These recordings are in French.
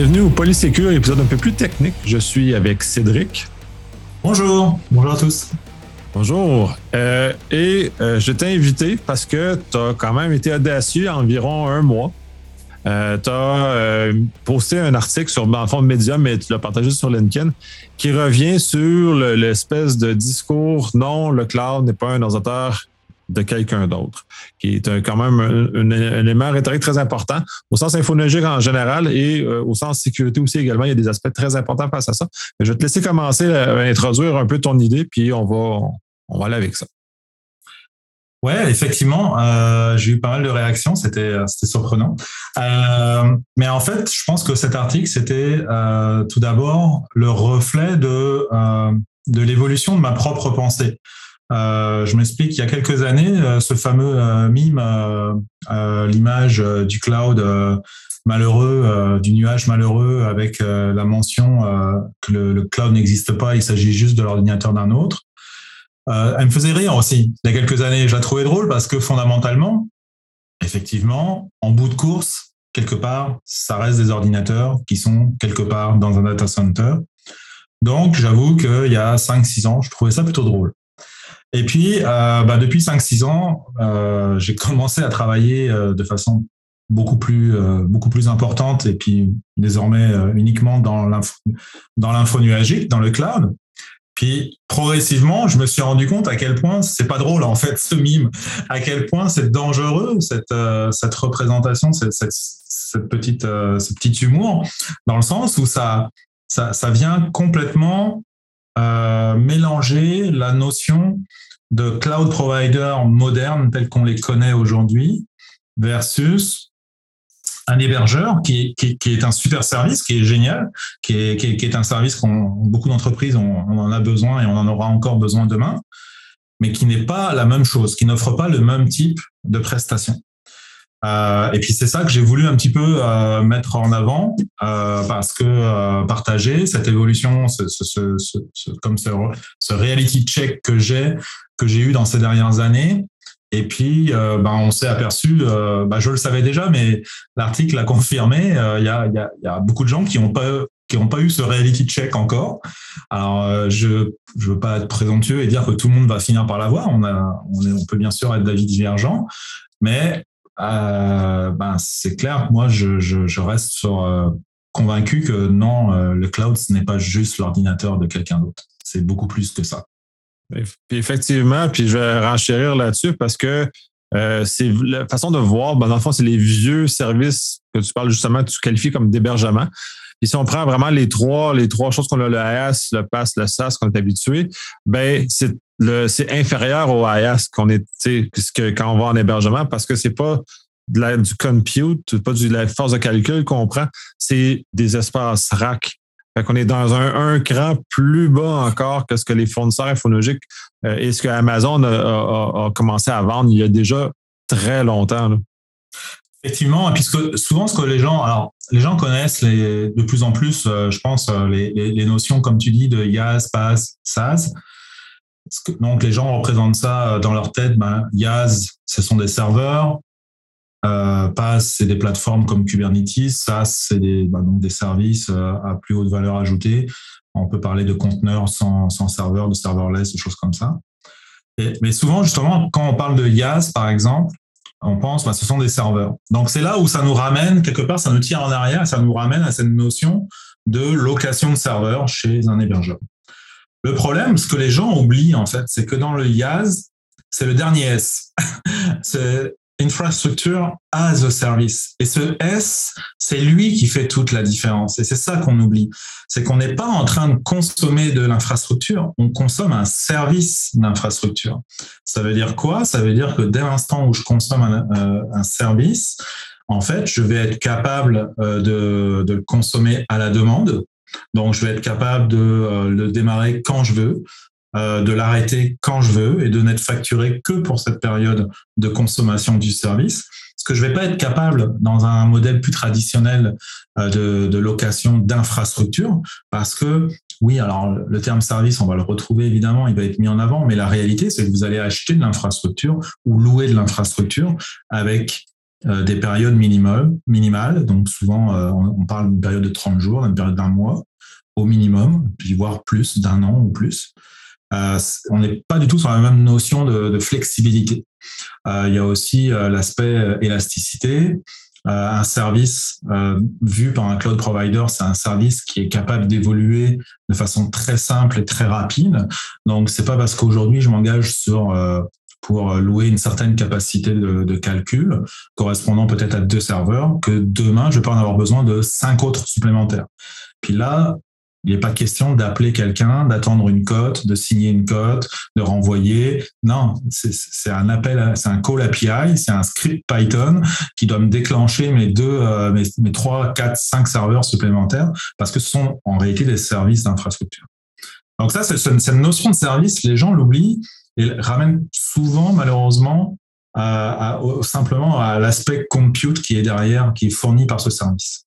Bienvenue au Polysécure, épisode un peu plus technique. Je suis avec Cédric. Bonjour, bonjour à tous. Bonjour. Euh, et euh, je t'ai invité parce que tu as quand même été audacieux environ un mois. Euh, tu as posté un article sur, en fond, Medium, mais tu l'as partagé sur LinkedIn, qui revient sur l'espèce de discours non, le cloud n'est pas un ordinateur de quelqu'un d'autre, qui est quand même un, élément rhétorique très important au sens infonologique en général et euh, au sens sécurité aussi également. Il y a des aspects très importants face à ça. je vais te laisser commencer à introduire un peu ton idée, puis on va, on va aller avec ça. Ouais, effectivement, euh, j'ai eu pas mal de réactions, c'était surprenant. Euh, mais en fait, je pense que cet article, c'était tout d'abord le reflet de, de l'évolution de ma propre pensée. Euh, je m'explique, il y a quelques années, euh, ce fameux euh, mime, l'image du cloud malheureux, du nuage malheureux avec la mention que le, cloud n'existe pas, il s'agit juste de l'ordinateur d'un autre. elle me faisait rire aussi. Il y a quelques années, je la trouvais drôle parce que fondamentalement, effectivement, en bout de course, quelque part, ça reste des ordinateurs qui sont quelque part dans un data center. Donc, j'avoue qu'il y a 5-6 ans, je trouvais ça plutôt drôle. Et puis, euh, bah, depuis 5-6 ans, euh, j'ai commencé à travailler euh, de façon beaucoup plus, euh, beaucoup plus importante et puis désormais euh, uniquement dans l'info nuagique, dans le cloud. Puis progressivement, je me suis rendu compte à quel point c'est pas drôle en fait ce mime, à quel point c'est dangereux cette cette représentation, cette, cette, cette petite ce petit humour, dans le sens où ça ça, ça vient complètement euh, mélanger la notion de cloud provider moderne tel qu'on les connaît aujourd'hui versus un hébergeur qui, est un super service, qui est génial, qui est, un service qu'on beaucoup d'entreprises on, en a besoin et on en aura encore besoin demain, mais qui n'est pas la même chose, qui n'offre pas le même type de prestations. Euh, et puis c'est ça que j'ai voulu un petit peu euh, mettre en avant euh, parce que euh, partager cette évolution, ce, ce, ce, ce comme ce, reality check que j'ai que j'ai eu dans ces dernières années. Et puis, ben, on s'est aperçu, ben, je le savais déjà, mais l'article l'a confirmé. Il y a, y, a, y, a, beaucoup de gens qui n'ont pas qui n'ont pas eu ce reality check encore. Alors, je je veux pas être présomptueux et dire que tout le monde va finir par l'avoir. On a, on, on peut bien sûr être d'avis divergents, mais ben, c'est clair, moi, je, reste euh, convaincu que non, euh, le cloud, ce n'est pas juste l'ordinateur de quelqu'un d'autre. C'est beaucoup plus que ça. Effectivement, puis je vais renchérir là-dessus parce que euh, c'est la façon de voir, ben, dans le fond, c'est les vieux services que tu parles justement, tu qualifies comme d'hébergement. Et si on prend vraiment les trois, les trois choses qu'on a, le AS, le PAS, le SAS, qu'on est habitué, ben, c'est c'est inférieur au IaaS qu'on est, que quand on va en hébergement parce que c'est pas du compute, pas de la force de calcul qu'on prend, c'est des espaces rack. Fait qu'on est dans un, un cran plus bas encore que ce que les fournisseurs infonologiques euh, et ce que Amazon a, commencé à vendre il y a déjà très longtemps. Effectivement, puisque souvent ce que les gens, alors les gens connaissent de plus en plus, euh, je pense, euh, les, les, notions, comme tu dis, de IaaS, PaaS, SaaS. Donc, les gens représentent ça euh, dans leur tête. Ben, Yaz, ce sont des serveurs. Euh, PaaS, c'est des plateformes comme Kubernetes. SaaS, c'est des, ben, des services à plus haute valeur ajoutée. On peut parler de conteneurs sans, sans serveur, de serverless, des choses comme ça. Et, mais souvent, justement, quand on parle de Yaz, par exemple, on pense, ben, ce sont des serveurs. Donc, c'est là où ça nous ramène, quelque part, ça nous tire en arrière, ça nous ramène à cette notion de location de serveurs chez un hébergeur. Le problème, ce que les gens oublient, en fait, c'est que dans le IaaS, c'est le dernier S. Infrastructure as a Service. Et ce S, c'est lui qui fait toute la différence. Et c'est ça qu'on oublie. C'est qu'on n'est pas en train de consommer de l'infrastructure, on consomme un service d'infrastructure. Ça veut dire quoi? Ça veut dire que dès l'instant où je consomme un, euh, service, en fait, je vais être capable euh, de, de le consommer à la demande, donc, je vais être capable de euh, le démarrer quand je veux, euh, de l'arrêter quand je veux et de n'être facturé que pour cette période de consommation du service. Ce que je vais pas être capable dans un modèle plus traditionnel euh, de, location d'infrastructure, parce que oui, alors le terme service, on va le retrouver évidemment, il va être mis en avant, mais la réalité, c'est que vous allez acheter de l'infrastructure ou louer de l'infrastructure avec des périodes minimales. Donc souvent, on, parle d'une période de 30 jours, d'une période d'un mois au minimum, puis voire plus, d'un an ou plus. On n'est pas du tout sur la même notion de, flexibilité. il y a aussi l'aspect élasticité. Euh, un service euh, vu par un cloud provider, c'est un service qui est capable d'évoluer de façon très simple et très rapide. Donc, c'est pas parce qu'aujourd'hui je m'engage sur euh, pour louer une certaine capacité de, calcul correspondant peut-être à deux serveurs que demain je pas en avoir besoin de cinq autres supplémentaires. Puis là, il n'est pas question d'appeler quelqu'un, d'attendre une cote, de signer une cote, de renvoyer. Non, c'est un appel, c'est un call API, c'est un script Python qui doit me déclencher mes deux, euh, mes, trois, quatre, cinq serveurs supplémentaires parce que ce sont en réalité des services d'infrastructure. Donc ça, cette notion de service, les gens l'oublient et ramènent souvent, malheureusement, simplement à l'aspect compute qui est derrière, qui est fourni par ce service.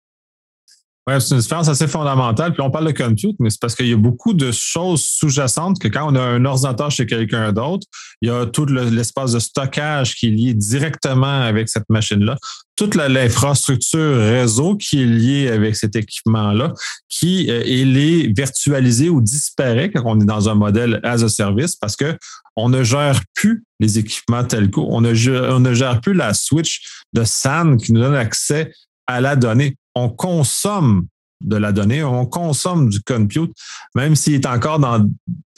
Oui, c'est une différence assez fondamentale. Puis on parle de compute, mais c'est parce qu'il y a beaucoup de choses sous-jacentes que quand on a un ordinateur chez quelqu'un d'autre, il y a tout l'espace de stockage qui est lié directement avec cette machine-là, toute l'infrastructure réseau qui est liée avec cet équipement-là, qui euh, est virtualisé ou disparaît quand on est dans un modèle as a service parce que on ne gère plus les équipements telco, on ne, on ne gère plus la switch de SAN qui nous donne accès à la donnée on consomme de la donnée, on consomme du compute, même s'il est encore dans,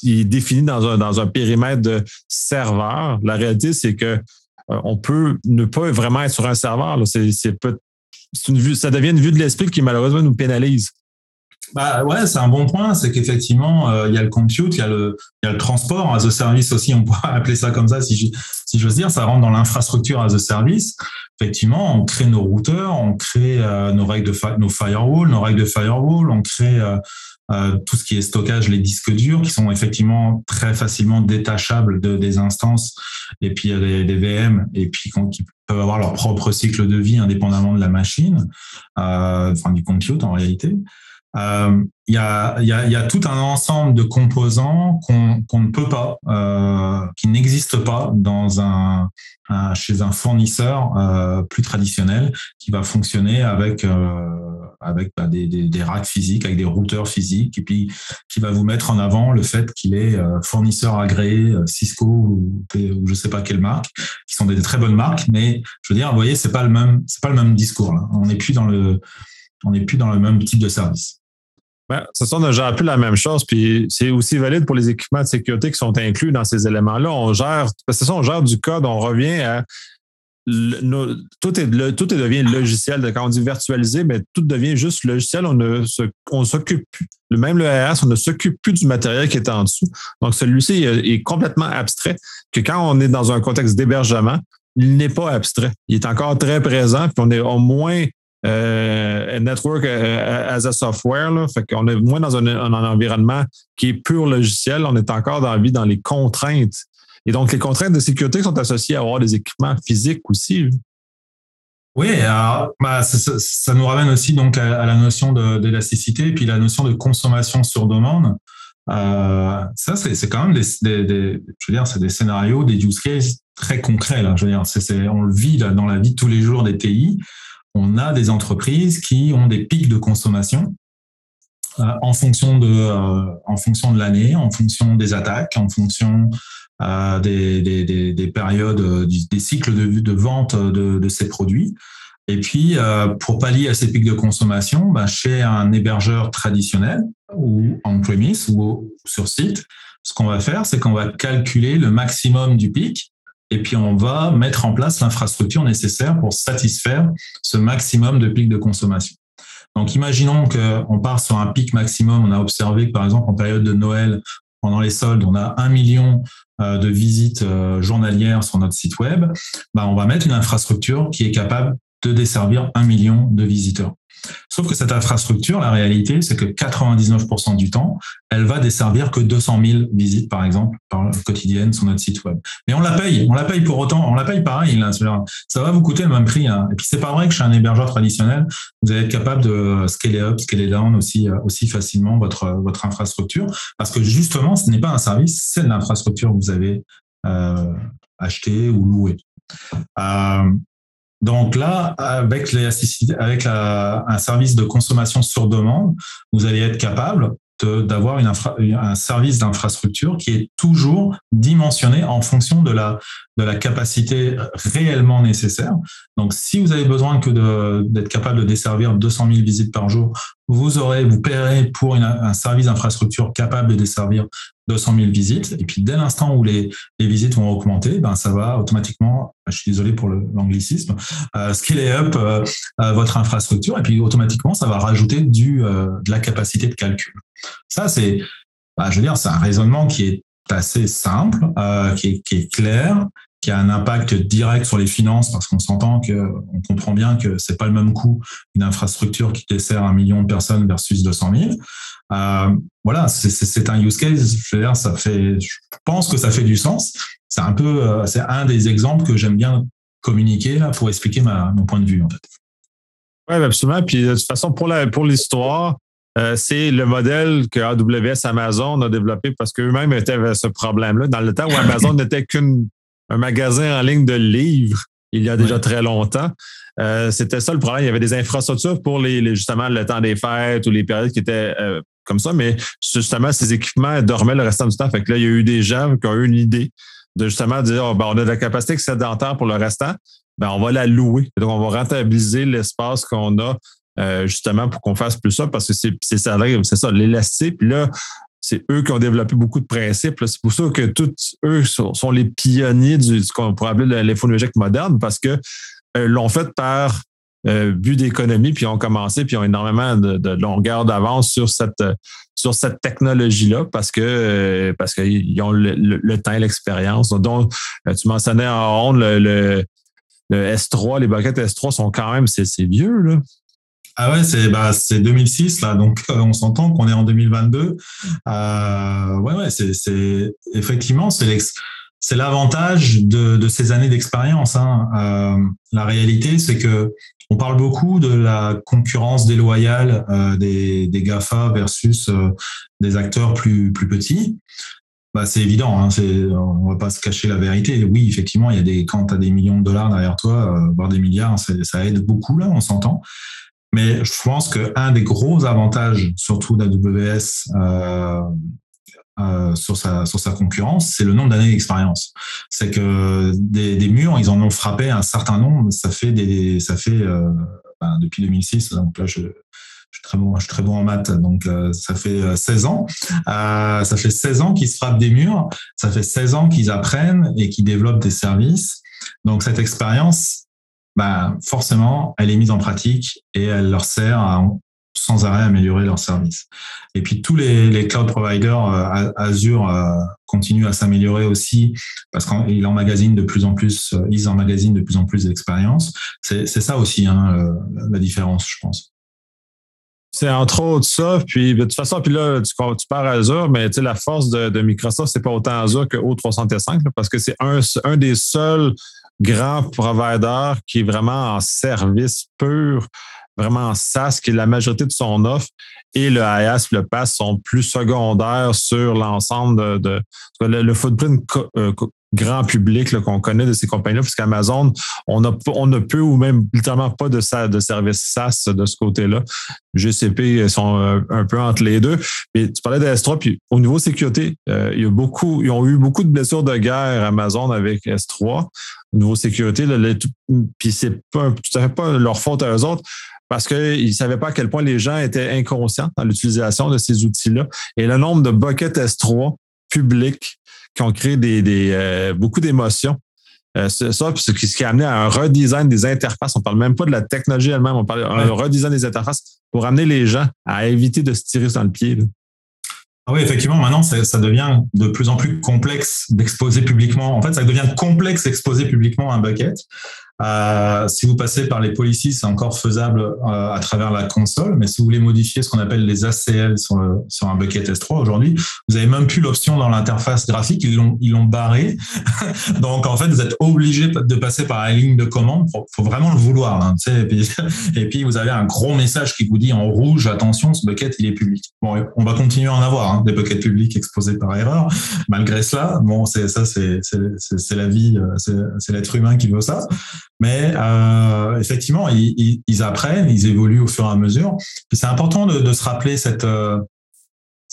il est défini dans un, dans un périmètre de serveur. La réalité, c'est que euh, on peut ne pas vraiment être sur un serveur. C'est, une vue, ça devient une vue de l'esprit qui malheureusement nous pénalise. Bah ouais, c'est un bon point. C'est qu'effectivement, euh, il y a le compute, il y a le, transport as a service aussi. On pourrait appeler ça comme ça, si si j'ose dire. Ça rentre dans l'infrastructure as a service. Effectivement, on crée nos routeurs, on crée euh, nos règles de nos firewalls, nos règles de firewall, on crée euh, tout ce qui est stockage, les disques durs, qui sont effectivement très facilement détachables de, des instances, et puis il y a des, VM, et puis qui peuvent avoir leur propre cycle de vie indépendamment de la machine, enfin du compute en réalité euh, y, a, tout un ensemble de composants qu'on ne peut pas, euh, qui n'existent pas dans un, chez un fournisseur euh, plus traditionnel qui va fonctionner avec euh, bah, des, racks physiques, avec des routeurs physiques, et puis qui va vous mettre en avant le fait qu'il est fournisseur agréé Cisco ou, ou je sais pas quelle marque, qui sont des, très bonnes marques, mais je veux dire, vous voyez, c'est pas pas le même discours. On n'est plus dans le on n'est plus dans le même type de service. Ben, ce sont, on ne gère plus la même chose. Puis c'est aussi valide pour les équipements de sécurité qui sont inclus dans ces éléments-là. On gère, parce que ça, on gère du code, on revient à tout, est, tout devient logiciel. Quand on dit virtualisé, mais ben, tout devient juste logiciel. On ne s'occupe plus. Même le RS, on ne s'occupe plus du matériel qui est en dessous. Donc, celui-ci est complètement abstrait. Que quand on est dans un contexte d'hébergement, il n'est pas abstrait. Il est encore très présent, puis on est au moins euh, network euh, as a software. Là, fait qu'on est moins dans un, environnement qui est pur logiciel. On est encore dans la vie dans les contraintes. Et donc, les contraintes de sécurité sont associées à avoir des équipements physiques aussi. Oui, bah, ça, nous ramène aussi donc à, la notion d'élasticité et puis la notion de consommation sur demande. Euh, ça, c'est quand même des, je veux dire, c'est des scénarios, des use cases très concrets. Là. Je veux dire, on le vit dans la vie tous les jours des TI on a des entreprises qui ont des pics de consommation euh, en fonction de euh, en fonction de l'année, en fonction des attaques, en fonction euh, des, des, périodes, des cycles de, de vente de, ces produits. Et puis, pour pallier à ces pics de consommation, ben, chez un hébergeur traditionnel ou on-premise ou sur site, ce qu'on va faire, c'est qu'on va calculer le maximum du pic et puis on va mettre en place l'infrastructure nécessaire pour satisfaire ce maximum de pics de consommation. Donc imaginons qu'on part sur un pic maximum, on a observé que par exemple en période de Noël, pendant les soldes, on a un million euh, de visites euh, journalières sur notre site web, bah, on va mettre une infrastructure qui est capable de desservir un million de visiteurs. Sauf que cette infrastructure, la réalité, c'est que 99% du temps, elle va desservir que 200 000 visites, par exemple, par quotidienne sur notre site web. Mais on la paye, on la paye pour autant, on la paye pareil. Ça va vous coûter le même prix. Hein. Et puis c'est pas vrai que chez un hébergeur traditionnel, vous allez être capable de scaler up, scaler down aussi euh, aussi facilement votre votre infrastructure, parce que justement, ce n'est pas un service, c'est l'infrastructure que vous avez euh, acheté ou loué. Euh, Donc là, avec, les, avec un service de consommation sur demande, vous allez être capable d'avoir un service d'infrastructure qui est toujours dimensionné en fonction de la, de la capacité réellement nécessaire. Donc, si vous avez besoin que d'être capable de desservir 200 000 visites par jour, vous aurez, vous paierez pour un service d'infrastructure capable de desservir 200 000 visites. Et puis, dès l'instant où les, les, visites vont augmenter, ben, ça va automatiquement, je suis désolé pour l'anglicisme, euh, scaler up euh, euh, votre infrastructure. Et puis, automatiquement, ça va rajouter du, euh, de la capacité de calcul. Ça, c'est, bah, je veux dire, c'est un raisonnement qui est assez simple, euh, qui, est, clair, qui a un impact direct sur les finances parce qu'on s'entend que on comprend bien que c'est pas le même coût une infrastructure qui dessert un million de personnes versus 200 000. Euh, voilà, c'est un use case. Je ça fait, je pense que ça fait du sens. C'est un peu, euh, c'est un des exemples que j'aime bien communiquer pour expliquer mon point de vue en. Oui, absolument. Puis de toute façon, pour la, pour l'histoire, euh, c'est le modèle que AWS Amazon a développé parce qu'eux-mêmes étaient avec ce problème-là. Dans le temps où Amazon n'était qu'un magasin en ligne de livres, il y a déjà très longtemps. Euh, c'était ça le problème. Il y avait des infrastructures pour les, justement le temps des fêtes ou les périodes qui étaient euh, comme ça, mais justement, ces équipements dormaient le restant du temps. Fait que là, il y a eu des gens qui ont eu une idée de justement dire oh, ben, on a de la capacité excédentaire pour le restant, ben, on va la louer. Donc, on va rentabiliser l'espace qu'on a euh, justement pour qu'on fasse plus ça parce que c'est ça, c'est ça l'élastique. Puis là, c'est eux qui ont développé beaucoup de principes. C'est pour ça que tous eux sont, les pionniers du ce qu'on pourrait appeler l'infonuagique moderne parce que euh, l'ont fait par euh, but d'économie, puis ont commencé, puis ont énormément de, longueur d'avance sur cette sur cette technologie-là parce que parce qu'ils ont le, temps et l'expérience. Donc, tu mentionnais en honte le, le, le, S3, les buckets S3 sont quand même, c'est vieux, là. Ah ouais, c'est bah, 2006 là, donc euh, on s'entend qu'on est en 2022. Euh, ouais, ouais, c'est effectivement c'est l'avantage de, de, ces années d'expérience. Hein. Euh, la réalité, c'est que on parle beaucoup de la concurrence déloyale euh, des, des GAFA versus euh, des acteurs plus plus petits. Bah, c'est évident, hein, on va pas se cacher la vérité. Oui, effectivement, il y a des quand tu as des millions de dollars derrière toi, euh, voire des milliards, ça aide beaucoup là, on s'entend. Mais je pense qu'un des gros avantages, surtout d'AWS euh, euh, sur, sa, concurrence, c'est le nombre d'années d'expérience. C'est que des, murs, ils en ont frappé un certain nombre. Ça fait, des, ça fait euh, ben, depuis 2006, donc là, je, suis très bon, en maths, donc ça fait 16 euh, ans. Ça fait 16 ans qu'ils se frappent des murs, ça fait 16 ans qu'ils apprennent et qu'ils développent des services. Donc cette expérience, bah, forcément, elle est mise en pratique et elle leur sert à sans arrêt améliorer leur service. Et puis tous les, les cloud providers, euh, Azure euh, continue à s'améliorer aussi parce qu'il emmagasine de plus en plus, euh, ils emmagasinent de plus en plus d'expérience. C'est ça aussi hein, la différence, je pense. C'est entre autres ça. Puis de toute façon, puis là, tu, pars Azure, mais la force de, de Microsoft, c'est pas autant Azure que O365 parce que c'est un, un des seuls grand provider qui est vraiment en service pur, vraiment en SaaS, qui est la majorité de son offre, et le IaaS, le PaaS sont plus secondaires sur l'ensemble de, le, footprint euh, grand public qu'on connaît de ces compagnies-là, parce qu'Amazon, on, a, on ou même littéralement pas de, de service SaaS de ce côté-là. GCP sont euh, un, peu entre les deux. Mais tu parlais de S3, puis au niveau sécurité, euh, il y a beaucoup, ils ont eu beaucoup de blessures de guerre Amazon avec S3. Au niveau sécurité, puis c'est pas pas leur faute à eux autres parce qu'ils ne savaient pas à quel point les gens étaient inconscients dans l'utilisation de ces outils-là. Et le nombre de buckets S3 publics qui ont créé des, des euh, beaucoup d'émotions. Euh, ça, ce qui a amené à un redesign des interfaces. On parle même pas de la technologie elle-même, on parle d'un redesign des interfaces pour amener les gens à éviter de se tirer dans le pied. Ah oui, effectivement, maintenant, ça devient de plus en plus complexe d'exposer publiquement. En fait, ça devient complexe d'exposer publiquement un bucket. Euh, si vous passez par les policies, c'est encore faisable euh, à travers la console, mais si vous voulez modifier ce qu'on appelle les ACL sur, le, sur un bucket S3 aujourd'hui, vous avez même plus l'option dans l'interface graphique, ils l'ont ils l'ont barré. Donc en fait, vous êtes obligé de passer par la ligne de commande. Faut, faut vraiment le vouloir. Hein, et, puis, et puis vous avez un gros message qui vous dit en rouge attention, ce bucket il est public. Bon, on va continuer à en avoir hein, des buckets publics exposés par erreur. Malgré cela, bon, c'est ça, c'est c'est la vie, euh, c'est l'être humain qui veut ça. Mais euh, effectivement, ils, apprennent, ils évoluent au fur et à mesure. c'est important de, se rappeler cette, euh,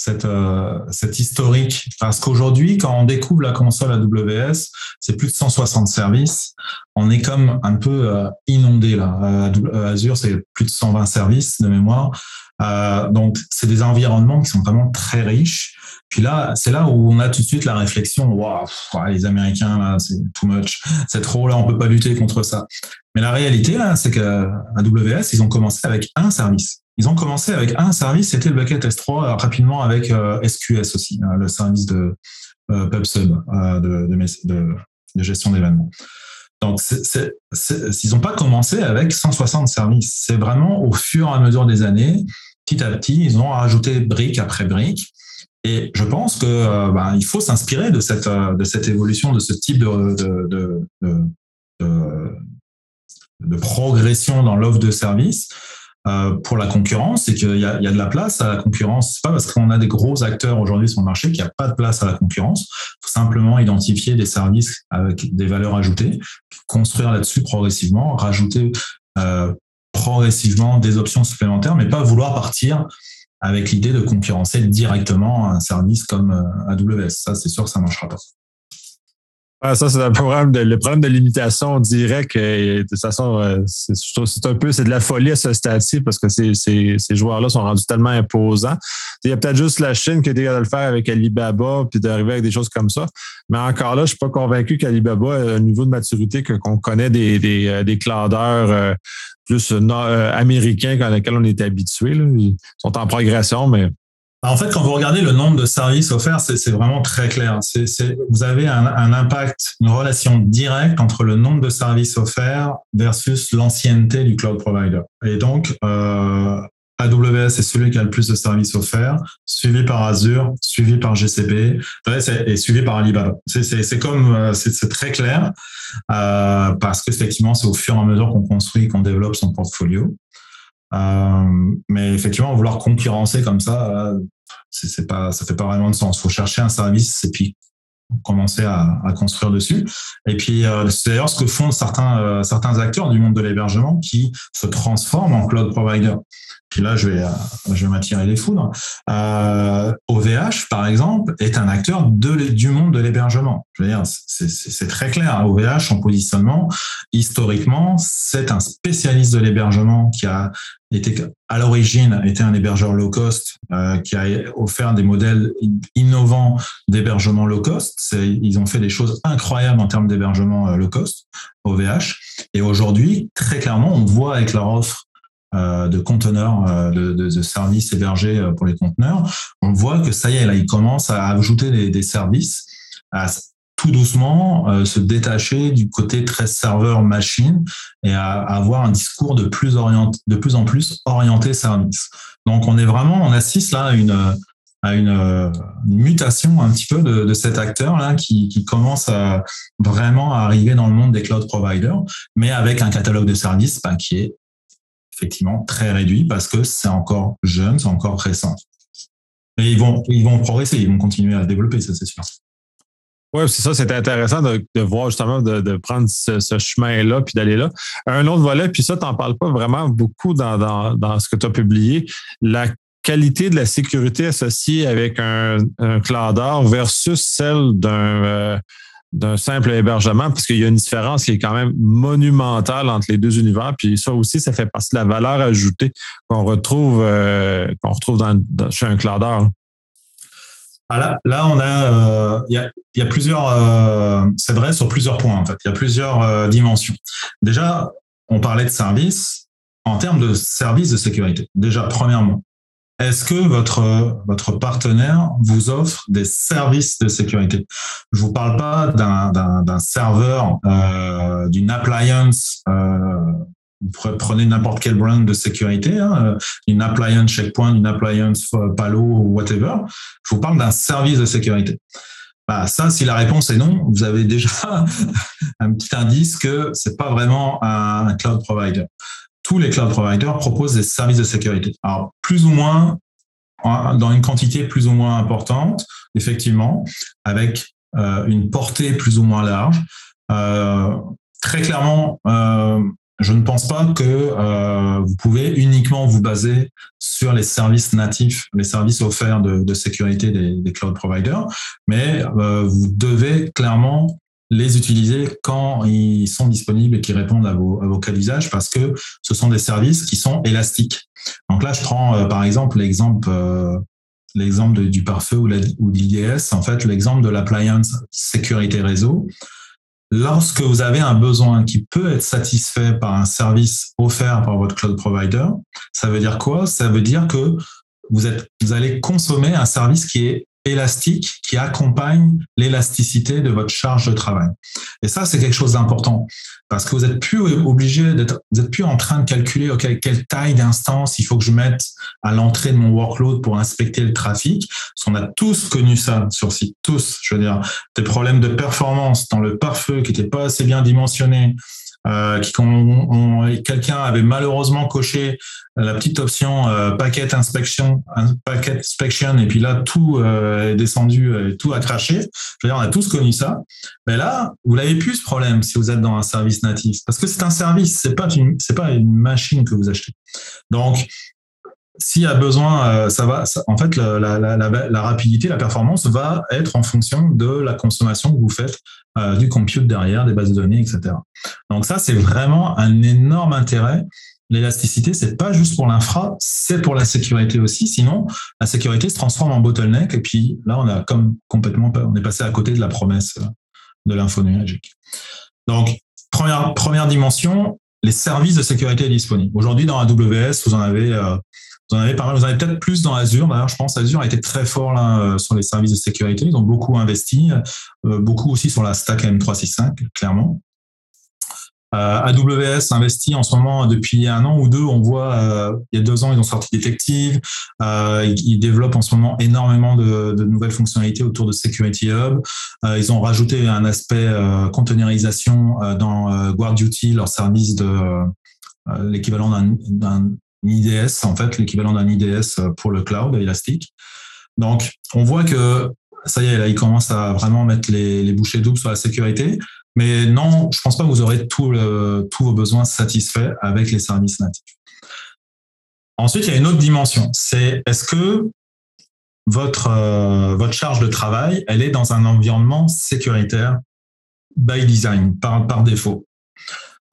euh, cette historique. Parce qu'aujourd'hui, quand on découvre la console AWS, c'est plus de 160 services. On est comme un peu inondé là. Azure, c'est plus de 120 services de mémoire. Donc, c'est des environnements qui sont vraiment très riches. Puis là, c'est là où on a tout de suite la réflexion, waouh, les Américains, là, c'est too much, c'est trop, là, on peut pas lutter contre ça. Mais la réalité, c'est qu'à AWS, ils ont commencé avec un service. Ils ont commencé avec un service, c'était le bucket S3, euh, rapidement avec euh, SQS aussi, hein, le service de euh, PubSub, de, de, gestion d'événements. Donc, ils n'ont pas commencé avec 160 services. C'est vraiment au fur et à mesure des années, petit à petit, ils ont rajouté brique après brique. Et je pense que ben, il faut s'inspirer de cette, de cette évolution, de ce type de, de, progression dans l'offre de service euh, pour la concurrence, c'est qu'il y, y, a de la place à la concurrence. C'est pas parce qu'on a des gros acteurs aujourd'hui sur le marché qu'il n'y a pas de place à la concurrence. Il faut simplement identifier des services avec des valeurs ajoutées, construire là-dessus progressivement, rajouter euh, progressivement des options supplémentaires, mais pas vouloir partir avec l'idée de concurrencer directement un service comme euh, AWS. Ça, c'est sûr que ça ne marchera pas. Ah, ça, c'est un problème de, le problème de limitation directe. de toute façon, euh, c'est un peu, c'est de la folie à ce stade-ci parce que ces, joueurs-là sont rendus tellement imposants. Il y a peut-être juste la Chine qui a été de le faire avec Alibaba puis d'arriver avec des choses comme ça. Mais encore là, je suis pas convaincu qu'Alibaba a un niveau de maturité qu'on connaît des, des, euh, des cloudeurs euh, plus américains à lesquels on est habitué. Ils sont en progression, mais en fait, quand vous regardez le nombre de services offerts, c'est vraiment très clair. Vous avez un, un, impact, une relation directe entre le nombre de services offerts versus l'ancienneté du cloud provider. Et donc, euh, AWS est celui qui a le plus de services offerts, suivi par Azure, suivi par GCP, et suivi par Alibaba. C'est comme, euh, c'est très clair, euh, parce qu'effectivement, c'est au fur et à mesure qu'on construit, qu'on développe son portfolio. Euh, mais effectivement, vouloir concurrencer comme ça, euh, c'est pas, ça fait pas vraiment de sens. Faut chercher un service et puis commencer à, à construire dessus. Et puis, euh, c'est d'ailleurs ce que font certains, certains acteurs du monde de l'hébergement qui se transforment en cloud provider. Puis là, je vais, je vais m'attirer les foudres. Euh, OVH, par exemple, est un acteur du monde de l'hébergement. Je veux dire, c'est très clair. OVH, en positionnement, historiquement, c'est un spécialiste de l'hébergement qui a était à l'origine était un hébergeur low cost euh, qui a offert des modèles innovants d'hébergement low cost. Ils ont fait des choses incroyables en termes d'hébergement euh, low cost, OVH. Et aujourd'hui, très clairement, on voit avec leur offre euh, de conteneurs, euh, de, services hébergés euh, pour les conteneurs, on voit que ça y est, là, ils commencent à ajouter des, services, à tout doucement euh, se détacher du côté très serveur-machine et à, avoir un discours de plus, orienté, de plus en plus orienté service. Donc, on est vraiment, on assiste là à une, à une, mutation un petit peu de, cet acteur là qui, qui, commence à vraiment à arriver dans le monde des cloud providers, mais avec un catalogue de services bah, qui est effectivement très réduit parce que c'est encore jeune, c'est encore récent. Mais ils vont, ils vont progresser, ils vont continuer à développer, ça c'est sûr. Oui, c'est ça, c'était intéressant de, voir justement, de, prendre ce, chemin-là, puis d'aller là. Un autre volet, puis ça, tu n'en parles pas vraiment beaucoup dans, dans, ce que tu as publié, la qualité de la sécurité associée avec un, un versus celle d'un euh, d'un simple hébergement, parce qu'il y a une différence qui est quand même monumentale entre les deux univers. Puis ça aussi, ça fait partie de la valeur ajoutée qu'on retrouve, euh, qu'on retrouve dans, chez un cloudeur. Ah là, là, on a, euh, il y, y, a, plusieurs, euh, c'est vrai sur plusieurs points en fait. Il y a plusieurs euh, dimensions. Déjà, on parlait de services en termes de services de sécurité. Déjà, premièrement, est-ce que votre, partenaire vous offre des services de sécurité? Je vous parle pas d'un serveur, euh, d'une appliance. Euh, vous prenez n'importe quel brand de sécurité, hein, une appliance checkpoint, une appliance Palo ou whatever. Je vous parle d'un service de sécurité. Bah, ça, si la réponse est non, vous avez déjà un petit indice que c'est pas vraiment un cloud provider tous les cloud providers proposent des services de sécurité. Alors, plus ou moins, dans une quantité plus ou moins importante, effectivement, avec euh, une portée plus ou moins large. Euh, très clairement, je ne pense pas que euh, vous pouvez uniquement vous baser sur les services natifs, les services offerts de, sécurité des, cloud providers, mais euh, vous devez clairement les utiliser quand ils sont disponibles et qui répondent à vos, à cas d'usage parce que ce sont des services qui sont élastiques. Donc là, je prends euh, par exemple l'exemple l'exemple du pare-feu ou, ou l'IDS, en fait, l'exemple de l'appliance sécurité réseau. Lorsque vous avez un besoin qui peut être satisfait par un service offert par votre cloud provider, ça veut dire quoi? Ça veut dire que vous, êtes, vous allez consommer un service qui est élastique qui accompagne l'élasticité de votre charge de travail. Et ça, c'est quelque chose d'important parce que vous êtes plus obligé d'être, vous êtes plus en train de calculer, quelle taille d'instance il faut que je mette à l'entrée de mon workload pour inspecter le trafic. Parce qu'on a tous connu ça sur site, tous. Je veux dire, des problèmes de performance dans le pare-feu qui n'étaient pas assez bien dimensionnés, euh, qui quelqu'un avait malheureusement coché la petite option euh, packet inspection, packet inspection, et puis là tout euh, est descendu, et tout a craché. On a tous connu ça. Mais là, vous l'avez plus ce problème si vous êtes dans un service natif, parce que c'est un service, c'est pas pas une machine que vous achetez. Donc s'il y a besoin, euh, ça va. en fait, la, rapidité, la performance va être en fonction de la consommation que vous faites euh, du compute derrière, des bases de données, etc. Donc ça, c'est vraiment un énorme intérêt. L'élasticité, c'est pas juste pour l'infra, c'est pour la sécurité aussi. Sinon, la sécurité se transforme en bottleneck. Et puis là, on a comme complètement, est passé à côté de la promesse euh, de l'info. Donc, première, dimension, les services de sécurité disponibles. Aujourd'hui, dans AWS, vous en avez vous en avez pas mal, vous en avez peut-être plus dans Azure. D'ailleurs, je pense Azure a été très fort euh, sur les services de sécurité. Ils ont beaucoup investi, euh, beaucoup aussi sur la stack M365, clairement. Euh, AWS investit en ce moment depuis un an ou deux. On voit, euh, il y a deux ans, ils ont sorti Detective. Euh, ils, développent en ce moment énormément de, de, nouvelles fonctionnalités autour de Security Hub. Ils ont rajouté un aspect containerisation dans Guard Duty, leur service de l'équivalent d'un IDS, en fait, l'équivalent d'un IDS pour le cloud Elastic. Donc, on voit que ça y est, là, ils commencent à vraiment mettre les, les bouchées doubles sur la sécurité. Mais non, je pense pas que vous aurez tous vos besoins satisfaits avec les services natifs. Ensuite, il y a une autre dimension. C'est est-ce que votre, euh, votre charge de travail, elle est dans un environnement sécuritaire by design, par, par défaut?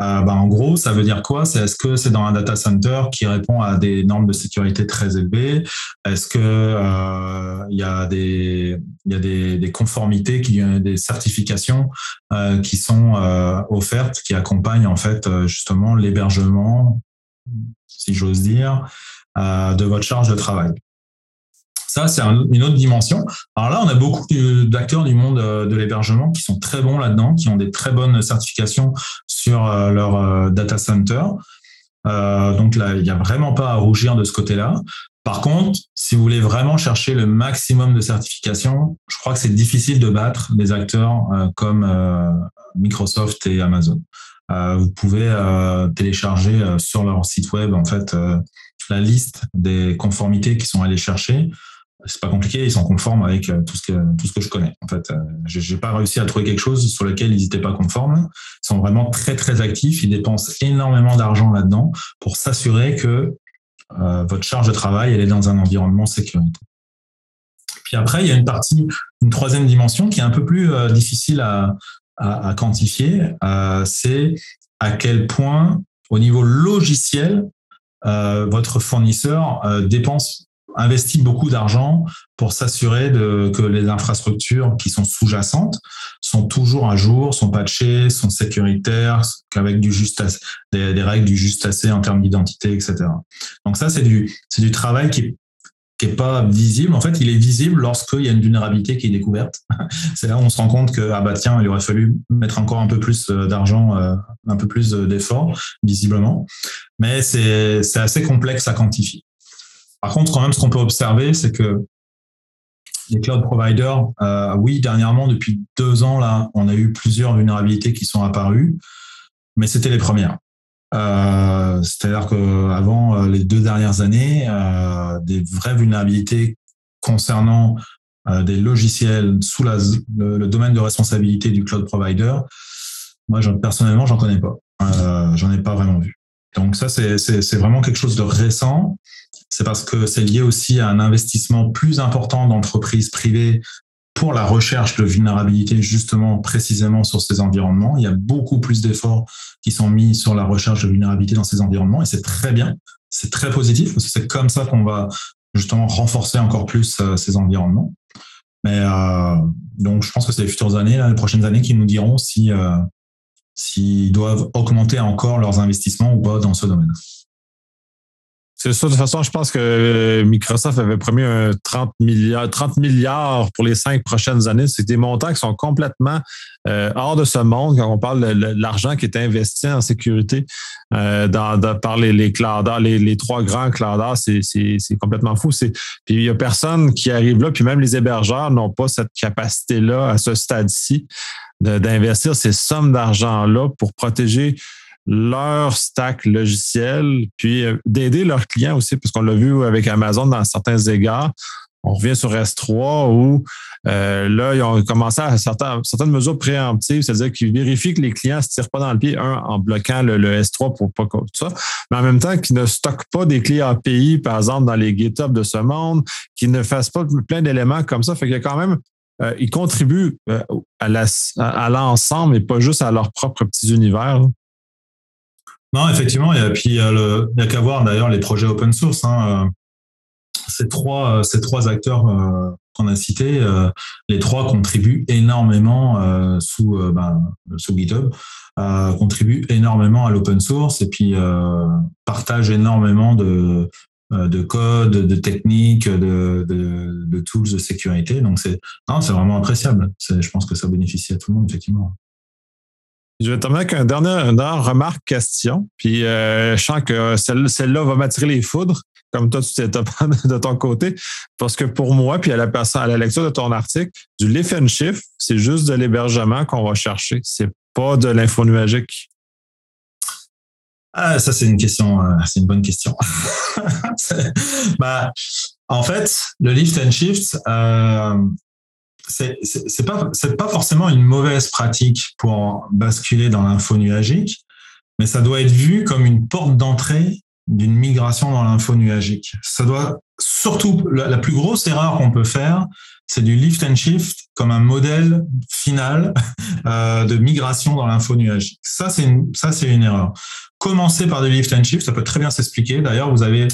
Euh, bah, en gros, ça veut dire quoi? C'est est-ce que c'est dans un data center qui répond à des normes de sécurité très élevées? Est-ce que euh, il y a des il y a des, conformités, qui, des certifications euh, qui sont euh, offertes, qui accompagnent en fait euh, justement l'hébergement, si j'ose dire, euh, de votre charge de travail? Ça, c'est une autre dimension. Alors là, on a beaucoup d'acteurs du monde euh, de l'hébergement qui sont très bons là-dedans, qui ont des très bonnes certifications sur euh, leur euh, data center. donc là, il n'y a vraiment pas à rougir de ce côté-là. Par contre, si vous voulez vraiment chercher le maximum de certifications, je crois que c'est difficile de battre des acteurs comme Microsoft et Amazon. vous pouvez télécharger sur leur site web en fait la liste des conformités qui sont allées chercher c'est pas compliqué, ils sont conformes avec euh, tout ce que tout ce que je connais. En fait, euh, pas réussi à trouver quelque chose sur lequel ils n'étaient pas conformes. Ils sont vraiment très très actifs. Ils dépensent énormément d'argent là-dedans pour s'assurer que euh, votre charge de travail elle est dans un environnement sécurité. Puis après, il y a une partie, une troisième dimension qui est un peu plus difficile à quantifier. c'est à quel point, au niveau logiciel, votre fournisseur dépense investit beaucoup d'argent pour s'assurer que les infrastructures qui sont sous-jacentes sont toujours à jour, sont patchées, sont sécuritaires, qu'avec du juste des, règles du juste assez en termes d'identité, etc. Donc ça, c'est du, c'est du travail qui est qui est pas visible. En fait, il est visible lorsqu'il y a une vulnérabilité qui est découverte. C'est là où on se rend compte que ah bah tiens, il aurait fallu mettre encore un peu plus euh, d'argent, euh, un peu plus d'efforts, visiblement. Mais c'est assez complexe à quantifier. Par contre, quand même, ce qu'on peut observer, c'est que les cloud providers, euh, oui, dernièrement, depuis deux ans, là, on a eu plusieurs vulnérabilités qui sont apparues, mais c'était les premières. Euh, C'est-à-dire qu'avant euh, les deux dernières années, des vraies vulnérabilités concernant des logiciels sous la, le, le, domaine de responsabilité du cloud provider, Moi, je, personnellement, j'en connais pas. J'en ai pas vraiment vu. Donc ça, c'est vraiment quelque chose de récent. C'est parce que c'est lié aussi à un investissement plus important d'entreprises privées pour la recherche de vulnérabilité, justement, précisément sur ces environnements. Il y a beaucoup plus d'efforts qui sont mis sur la recherche de vulnérabilité dans ces environnements et c'est très bien. C'est très positif parce que c'est comme ça qu'on va justement renforcer encore plus euh, ces environnements. Mais euh, donc, je pense que c'est les futures années, les prochaines années, qui nous diront si euh, s'ils doivent augmenter encore leurs investissements ou pas dans ce domaine. C'est ça. De toute façon, je pense que Microsoft avait promis un 30 milliards, 30 milliards pour les cinq prochaines années. C'est des montants qui sont complètement euh, hors de ce monde quand on parle de l'argent qui est investi en sécurité euh, dans, par les, les les, les, trois grands clouders. C'est complètement fou. Puis il n'y a personne qui arrive là, puis même les hébergeurs n'ont pas cette capacité-là à ce stade-ci d'investir ces sommes d'argent-là pour protéger leur stack logiciel, puis euh, d'aider leurs clients aussi, parce qu'on l'a vu avec Amazon dans certains égards. On revient sur S3 où euh, là, ils ont commencé à certaines, certaines mesures préemptives, c'est-à-dire qu'ils vérifient que les clients ne se tirent pas dans le pied, un, en bloquant le, S3 pour pas tout ça, mais en même temps qu'ils ne stockent pas des clés API, par exemple, dans les GitHub de ce monde, qu'ils ne fassent pas plein d'éléments comme ça. Fait qu'il y a quand même euh, ils contribuent à l'ensemble et pas juste à leurs propres petits univers. Non, effectivement, et puis il y a, qu'à voir d'ailleurs les projets open source. Hein, euh, ces trois, euh, ces trois acteurs euh, qu'on a cités, les trois contribuent énormément sous, ben, sous GitHub, contribuent énormément à l'open source et puis partagent énormément de, de code, de techniques, de, de, tools de sécurité. Donc c'est vraiment appréciable. Je pense que ça bénéficie à tout le monde effectivement. Je vais terminer avec dernier, une remarque question. Puis euh, je sens que celle-là va m'attirer les foudres, comme toi, tu t'es de ton côté. Parce que pour moi, puis à la, à la lecture de ton article, du lift and shift, c'est juste de l'hébergement qu'on va chercher. C'est pas de l'info nuagique. Ah, ça, c'est une question, euh, c'est une bonne question. bah, en fait, le lift and shift, euh, c'est pas c'est pas forcément une mauvaise pratique pour basculer dans l'info nuagique, mais ça doit être vu comme une porte d'entrée d'une migration dans l'info nuagique. Ça doit surtout la, plus grosse erreur qu'on peut faire, c'est du lift and shift comme un modèle final euh, de migration dans l'info nuagique. Ça c'est ça c'est une erreur. Commencer par du lift and shift, ça peut très bien s'expliquer. D'ailleurs, vous avez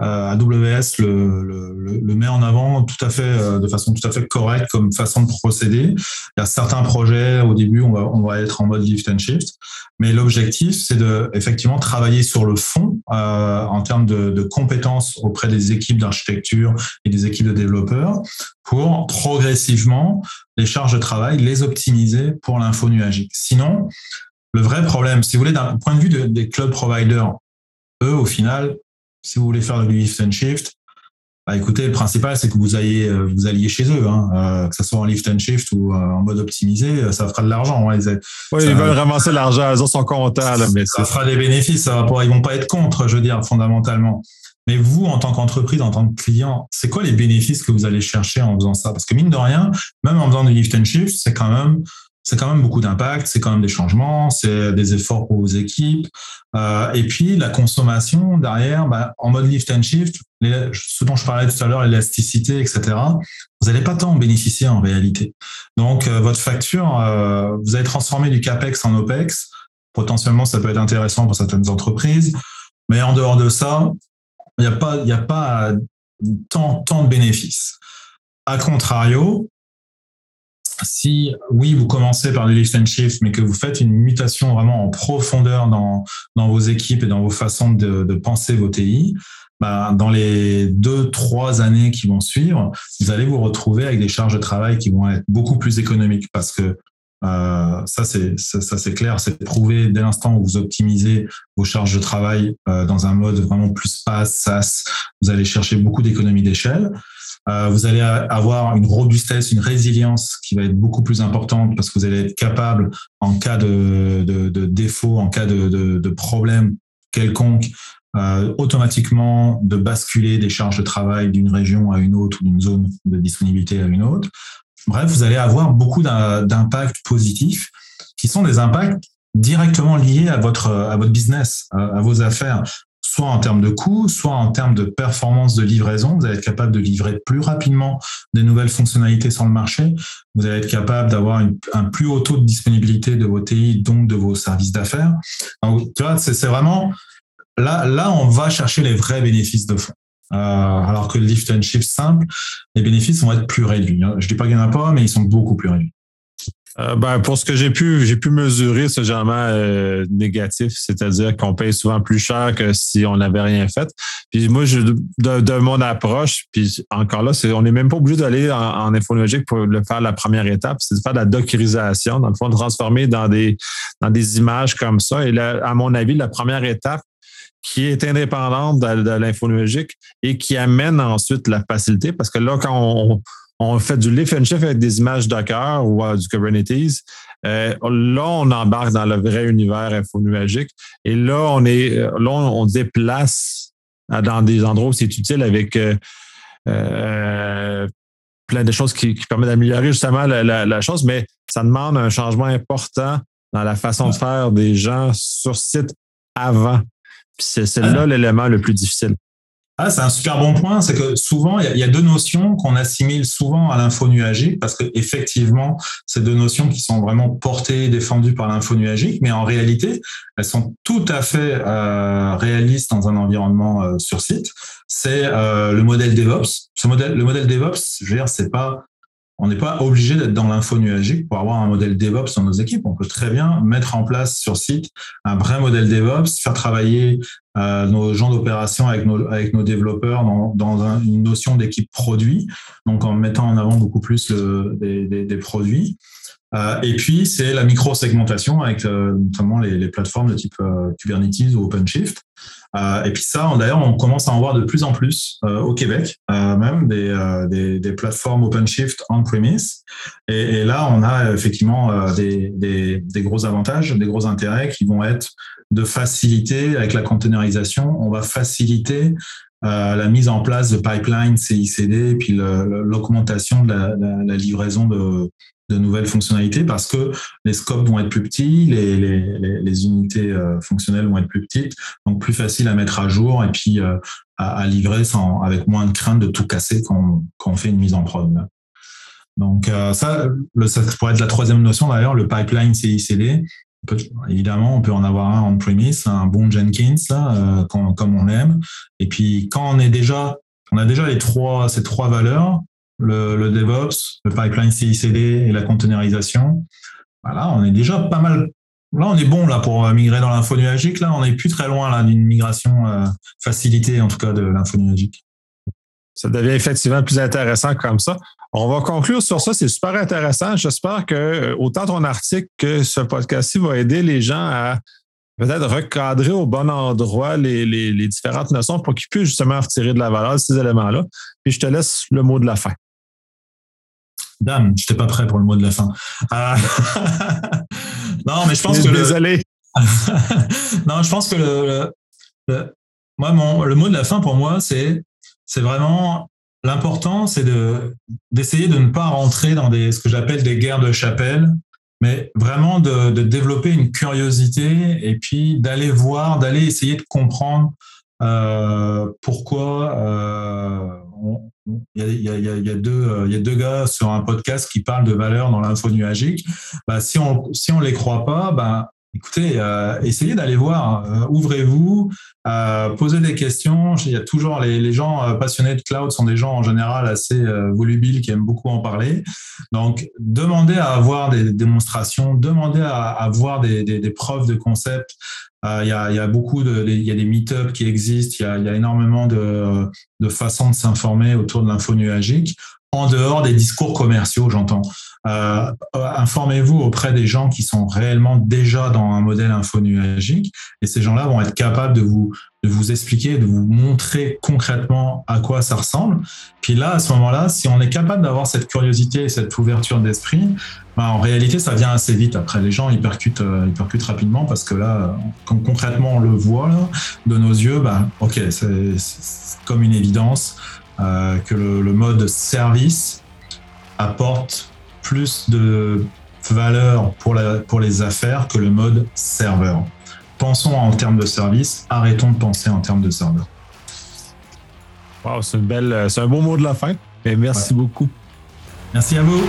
euh, AWS le, le, le, met en avant tout à fait euh, de façon tout à fait correcte comme façon de procéder. Il y a certains projets au début, on va on va être en mode lift and shift, mais l'objectif c'est de effectivement travailler sur le fond euh, en termes de, de compétences auprès des équipes d'architecture et des équipes de développeurs pour progressivement les charges de travail les optimiser pour l'info nuagique. Sinon, le vrai problème, si vous voulez, d'un point de vue des cloud providers, eux, au final, si vous voulez faire du lift and shift, bah, écoutez, le principal, c'est que vous alliez, euh, vous alliez chez eux, hein, euh, que ce soit en lift and shift ou euh, en mode optimisé, ça fera de l'argent. ils, oui, ils veulent ramasser l'argent, ils sont contents. mais ça fera des bénéfices, ça va ils vont pas être contre, je veux dire, fondamentalement. Mais vous, en tant qu'entreprise, en tant que client, c'est quoi les bénéfices que vous allez chercher en faisant ça? Parce que mine de rien, même en faisant du lift and shift, c'est quand même c'est quand même beaucoup d'impact, c'est quand même des changements, c'est des efforts pour vos équipes. Euh, et puis la consommation derrière, bah, en mode lift and shift, ce dont je parlais tout à l'heure, l'élasticité, etc. Vous n'allez pas tant bénéficier en réalité. Donc euh, votre facture, euh, vous allez transformer du capex en opex. Potentiellement, ça peut être intéressant pour certaines entreprises, mais en dehors de ça, il n'y a pas, tant de bénéfices. A contrario, si oui, vous commencez par du lift and shift, mais que vous faites une mutation vraiment en profondeur dans, dans vos équipes et dans vos façons de, de penser vos TI, bah, dans les deux, trois années qui vont suivre, vous allez vous retrouver avec des charges de travail qui vont être beaucoup plus économiques parce que euh, ça, c'est ça, c'est clair, c'est prouvé dès l'instant où vous optimisez vos charges de travail euh, dans un mode vraiment plus SaaS, SaaS, vous allez chercher beaucoup d'économies d'échelle. Euh, vous allez avoir une robustesse, une résilience qui va être beaucoup plus importante parce que vous allez être capable, en cas de, défaut, en cas de, de problème quelconque, euh, automatiquement de basculer des charges de travail d'une région à une autre ou d'une zone de disponibilité à une autre. Bref, vous allez avoir beaucoup d'impacts positifs qui sont des impacts directement liés à votre, à votre business, à, vos affaires soit en termes de coûts, soit en termes de performance de livraison. Vous allez être capable de livrer plus rapidement des nouvelles fonctionnalités sur le marché. Vous allez être capable d'avoir un plus haut taux de disponibilité de vos TI, donc de vos services d'affaires. Donc, tu c'est vraiment là, on va chercher les vrais bénéfices de fond. Euh, alors que le lift and shift simple, les bénéfices vont être plus réduits. Je dis pas qu'il n'y en a pas, mais ils sont beaucoup plus réduits. Euh, ben, pour ce que j'ai pu, j'ai pu mesurer ce genre euh, négatif, c'est-à-dire qu'on paye souvent plus cher que si on n'avait rien fait. Puis moi, de, mon approche, puis encore là, c'est, on n'est même pas obligé d'aller en, en infonologique pour le faire la première étape, c'est de faire de la dockerisation, dans le fond, de transformer dans des, dans des images comme ça. Et là, à mon avis, la première étape, qui est indépendante de, de l'infonologique et qui amène ensuite la facilité, parce que là, quand on, on fait du lift and shift avec des images Docker ou euh, du Kubernetes. Euh, là, on embarque dans le vrai univers infonuagique. Et là, on est, euh, là, on, déplace dans des endroits où c'est utile avec plein de choses qui, permettent d'améliorer justement la, chose, mais ça demande un changement important dans la façon de faire des gens sur site avant. c'est là l'élément le plus difficile. Ah, c'est un super bon point. C'est que souvent, il y, a deux notions qu'on assimile souvent à l'info nuagique parce que effectivement, c'est deux notions qui sont vraiment portées défendues par l'info nuagique, mais en réalité, elles sont tout à fait euh, réalistes dans un environnement euh, sur site. C'est euh, le modèle DevOps. Ce modèle, le modèle DevOps, je veux dire, c'est pas on n'est pas obligé d'être dans l'info nuagique pour avoir un modèle DevOps dans nos équipes. On peut très bien mettre en place sur site un vrai modèle DevOps, faire travailler euh, nos gens d'opération avec nos, développeurs dans, une notion d'équipe produit, donc en mettant en avant beaucoup plus des, produits. Euh, et puis, c'est la micro-segmentation avec euh, notamment les, les, plateformes de type euh, Kubernetes ou OpenShift. Euh, et puis ça, d'ailleurs, on commence à en voir de plus en plus au Québec, même des, des, des, plateformes OpenShift on-premise. Et, et, là, on a effectivement des, des, gros avantages, des gros intérêts qui vont être de faciliter, avec la containerisation, on va faciliter euh, la mise en place de pipelines CICD et puis l'augmentation de la, la, la, livraison de, de nouvelles fonctionnalités parce que les scopes vont être plus petits, les, les, unités euh, fonctionnelles vont être plus petites, donc plus facile à mettre à jour et puis euh, à, livrer sans, avec moins de crainte de tout casser quand, quand on fait une mise en prod. Donc euh, ça, ça pourrait être la troisième notion d'ailleurs, le pipeline CICD. évidemment, on peut en avoir un on-premise, un bon Jenkins, comme on l'aime. Et puis quand on est déjà, on a déjà les trois, ces trois valeurs, le, DevOps, le pipeline CICD et la containerisation. Voilà, on est déjà pas mal. Là, on est bon là pour euh, migrer dans l'info nuagique. Là, on n'est plus très loin d'une migration euh, facilitée, en tout cas, de l'info nuagique. Ça devient effectivement plus intéressant comme ça. On va conclure sur ça. C'est super intéressant. J'espère que euh, autant ton article que ce podcast-ci va aider les gens à peut-être recadrer au bon endroit les, les, les différentes notions pour qu'ils puissent justement retirer de la valeur de ces éléments-là. Puis je te laisse le mot de la fin. Dame, je n'étais pas prêt pour le mot de la fin. Euh, non, mais je pense que. Désolé. non, je pense que le, moi, mon, le mot de la fin pour moi, c'est c'est vraiment l'important, c'est de d'essayer de ne pas rentrer dans des ce que j'appelle des guerres de chapelle, mais vraiment de, de développer une curiosité et puis d'aller voir, d'aller essayer de comprendre euh, pourquoi euh, il y, a, deux, il y a deux gars sur un podcast qui parlent de valeurs dans l'info nuagique. Bah, si on si on les croit pas, bah, écoutez, euh, essayez d'aller voir, euh, ouvrez-vous, euh, posez des questions. Il y a toujours les, gens passionnés de cloud sont des gens en général assez volubiles qui aiment beaucoup en parler. Donc, demandez à avoir des démonstrations, demandez à, avoir des, preuves de concept. Il y, a, beaucoup de, il y a des meet-ups qui existent, il y a, y a, énormément de, de façons de s'informer autour de l'info nuagique en dehors des discours commerciaux, j'entends. Euh, informez-vous auprès des gens qui sont réellement déjà dans un modèle infonuagique et ces gens-là vont être capables de vous, de vous expliquer, de vous montrer concrètement à quoi ça ressemble. Puis là, à ce moment-là, si on est capable d'avoir cette curiosité et cette ouverture d'esprit, ben, en réalité, ça vient assez vite. Après, les gens, ils percutent, euh, ils percutent rapidement parce que là, concrètement on le voit de nos yeux, ben, ok, c'est comme une évidence euh, que le, le mode service apporte plus de valeur pour, la, pour les affaires que le mode serveur. Pensons en termes de service, arrêtons de penser en termes de serveur. Wow, c'est une belle, c'est un beau mot de la fin. Et merci beaucoup. Merci à vous.